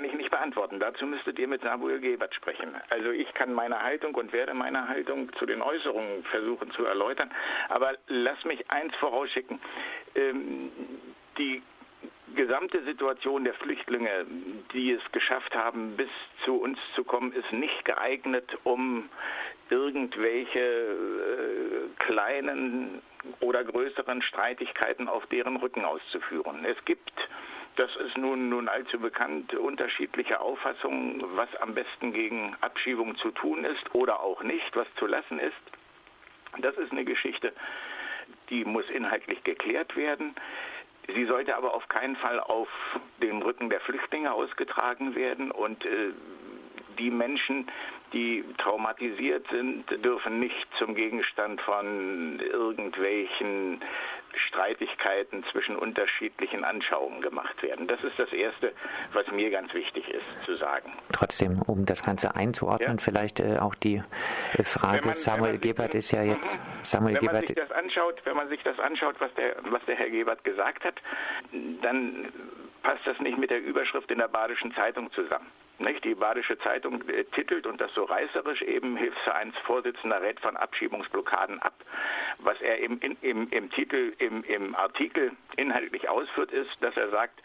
kann ich nicht beantworten. Dazu müsstet ihr mit Samuel Gebert sprechen. Also ich kann meine Haltung und werde meine Haltung zu den Äußerungen versuchen zu erläutern. Aber lass mich eins vorausschicken. Ähm, die gesamte Situation der Flüchtlinge, die es geschafft haben, bis zu uns zu kommen, ist nicht geeignet, um irgendwelche äh, kleinen oder größeren Streitigkeiten auf deren Rücken auszuführen. Es gibt das ist nun, nun allzu bekannt, unterschiedliche Auffassungen, was am besten gegen Abschiebung zu tun ist oder auch nicht, was zu lassen ist. Das ist eine Geschichte, die muss inhaltlich geklärt werden. Sie sollte aber auf keinen Fall auf dem Rücken der Flüchtlinge ausgetragen werden und äh, die Menschen, die traumatisiert sind, dürfen nicht zum Gegenstand von irgendwelchen Streitigkeiten zwischen unterschiedlichen Anschauungen gemacht werden. Das ist das Erste, was mir ganz wichtig ist zu sagen. Trotzdem, um das Ganze einzuordnen, ja. vielleicht äh, auch die äh, Frage, man, Samuel Gebert ist ja jetzt... Samuel wenn man sich das anschaut, wenn man sich das anschaut, was der, was der Herr Gebert gesagt hat, dann passt das nicht mit der Überschrift in der Badischen Zeitung zusammen. Nicht? Die Badische Zeitung äh, titelt und das so reißerisch eben Hilfsvereinsvorsitzender rät von Abschiebungsblockaden ab. Was er im, im, im Titel, im, im Artikel inhaltlich ausführt, ist, dass er sagt,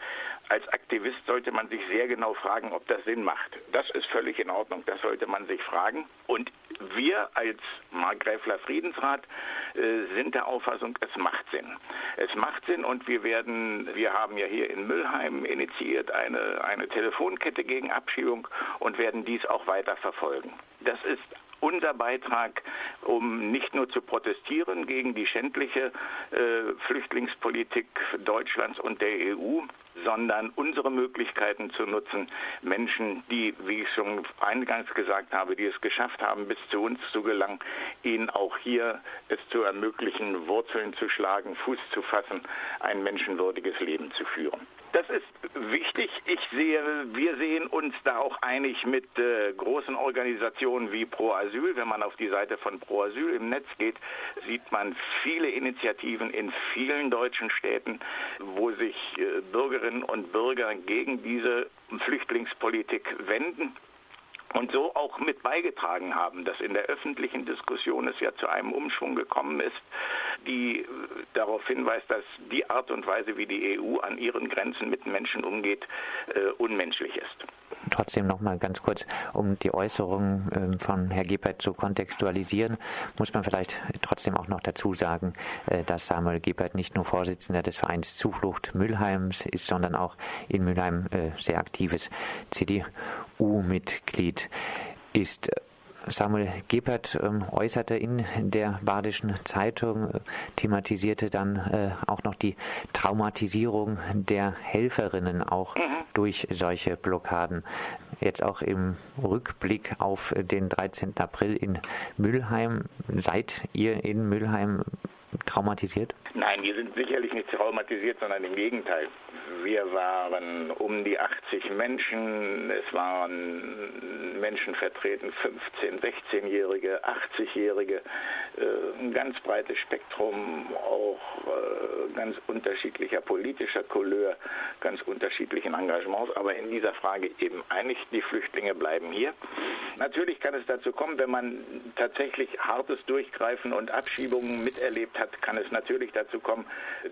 als Aktivist sollte man sich sehr genau fragen, ob das Sinn macht. Das ist völlig in Ordnung, das sollte man sich fragen. Und wir als Markgräfler Friedensrat äh, sind der Auffassung, es macht Sinn. Es macht Sinn und wir werden, wir haben ja hier in Müllheim initiiert eine, eine Telefonkette gegen Abschiebung und werden dies auch weiter verfolgen. Das ist unser Beitrag, um nicht nur zu protestieren gegen die schändliche äh, Flüchtlingspolitik Deutschlands und der EU, sondern unsere Möglichkeiten zu nutzen, Menschen, die, wie ich schon eingangs gesagt habe, die es geschafft haben, bis zu uns zu gelangen, ihnen auch hier es zu ermöglichen, Wurzeln zu schlagen, Fuß zu fassen, ein menschenwürdiges Leben zu führen. Das ist wichtig. Ich sehe, wir sehen uns da auch einig mit äh, großen Organisationen wie Pro Asyl. Wenn man auf die Seite von Pro Asyl im Netz geht, sieht man viele Initiativen in vielen deutschen Städten, wo sich äh, Bürgerinnen und Bürger gegen diese Flüchtlingspolitik wenden und so auch mit beigetragen haben, dass in der öffentlichen Diskussion es ja zu einem Umschwung gekommen ist, die äh, darauf hinweist, dass die Art und Weise, wie die EU an ihren Grenzen mit Menschen umgeht, äh, unmenschlich ist. Trotzdem noch mal ganz kurz, um die Äußerungen äh, von Herrn Gebert zu kontextualisieren, muss man vielleicht trotzdem auch noch dazu sagen, äh, dass Samuel Gebert nicht nur Vorsitzender des Vereins Zuflucht Mülheims ist, sondern auch in Mülheim äh, sehr aktives CDU-Mitglied ist. Samuel Gebert ähm, äußerte in der Badischen Zeitung, äh, thematisierte dann äh, auch noch die Traumatisierung der Helferinnen auch mhm. durch solche Blockaden. Jetzt auch im Rückblick auf den 13. April in Mülheim. Seid ihr in Mülheim traumatisiert? Nein, wir sind sicherlich nicht traumatisiert, sondern im Gegenteil. Wir waren um die 80 Menschen. Es waren Menschen vertreten, 15, 16-Jährige, 80-Jährige, äh, ein ganz breites Spektrum, auch äh, ganz unterschiedlicher politischer Couleur, ganz unterschiedlichen Engagements, aber in dieser Frage eben einig, die Flüchtlinge bleiben hier. Natürlich kann es dazu kommen, wenn man tatsächlich hartes Durchgreifen und Abschiebungen miterlebt hat, kann es natürlich dazu kommen,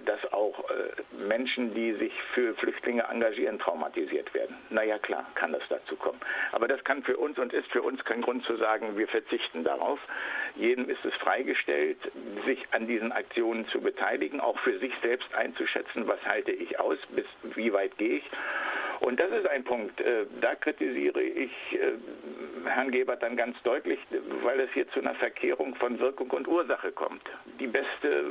dass auch äh, Menschen, die sich für Flüchtlinge engagieren, traumatisiert werden. Naja, klar, kann es dazu kommen. Aber das kann für uns und ist für uns kein Grund zu sagen, wir verzichten darauf. Jedem ist es freigestellt, sich an diesen Aktionen zu beteiligen, auch für sich selbst einzuschätzen, was halte ich aus, bis wie weit gehe ich. Und das ist ein Punkt, äh, da kritisiere ich äh, Herrn Gebert dann ganz deutlich, weil es hier zu einer Verkehrung von Wirkung und Ursache kommt. Die beste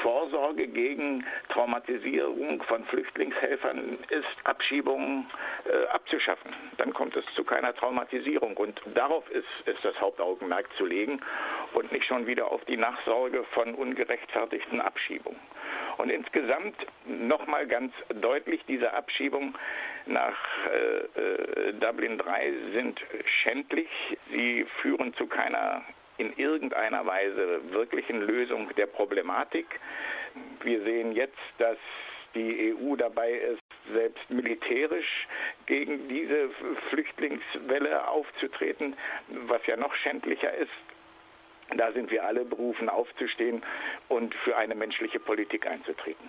Vorsorge gegen Traumatisierung von Flüchtlingshelfern ist, Abschiebungen äh, abzuschaffen. Dann kommt es zu keiner Traumatisierung. Und darauf ist, ist das Hauptaugenmerk zu legen und nicht schon wieder auf die Nachsorge von ungerechtfertigten Abschiebungen. Und insgesamt nochmal ganz deutlich, diese Abschiebungen nach äh, äh Dublin III sind schändlich. Sie führen zu keiner in irgendeiner Weise wirklichen Lösung der Problematik. Wir sehen jetzt, dass die EU dabei ist, selbst militärisch gegen diese Flüchtlingswelle aufzutreten, was ja noch schändlicher ist. Da sind wir alle berufen, aufzustehen und für eine menschliche Politik einzutreten.